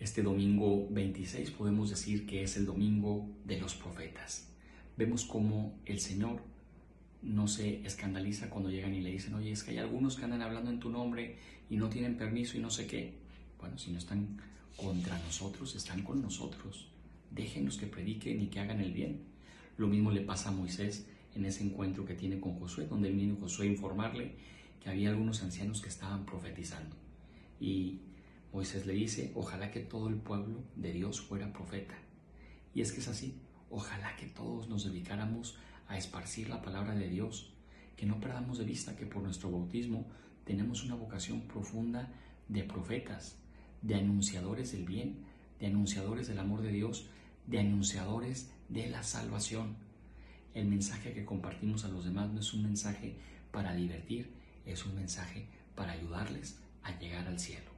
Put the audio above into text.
Este domingo 26 podemos decir que es el domingo de los profetas. Vemos cómo el Señor no se escandaliza cuando llegan y le dicen, oye, es que hay algunos que andan hablando en tu nombre y no tienen permiso y no sé qué. Bueno, si no están contra nosotros, están con nosotros. Déjenos que prediquen y que hagan el bien. Lo mismo le pasa a Moisés en ese encuentro que tiene con Josué, donde vino Josué a informarle que había algunos ancianos que estaban profetizando. Y Moisés le dice, ojalá que todo el pueblo de Dios fuera profeta. Y es que es así, ojalá que todos nos dedicáramos a esparcir la palabra de Dios, que no perdamos de vista que por nuestro bautismo tenemos una vocación profunda de profetas, de anunciadores del bien, de anunciadores del amor de Dios, de anunciadores de la salvación. El mensaje que compartimos a los demás no es un mensaje para divertir, es un mensaje para ayudarles a llegar al cielo.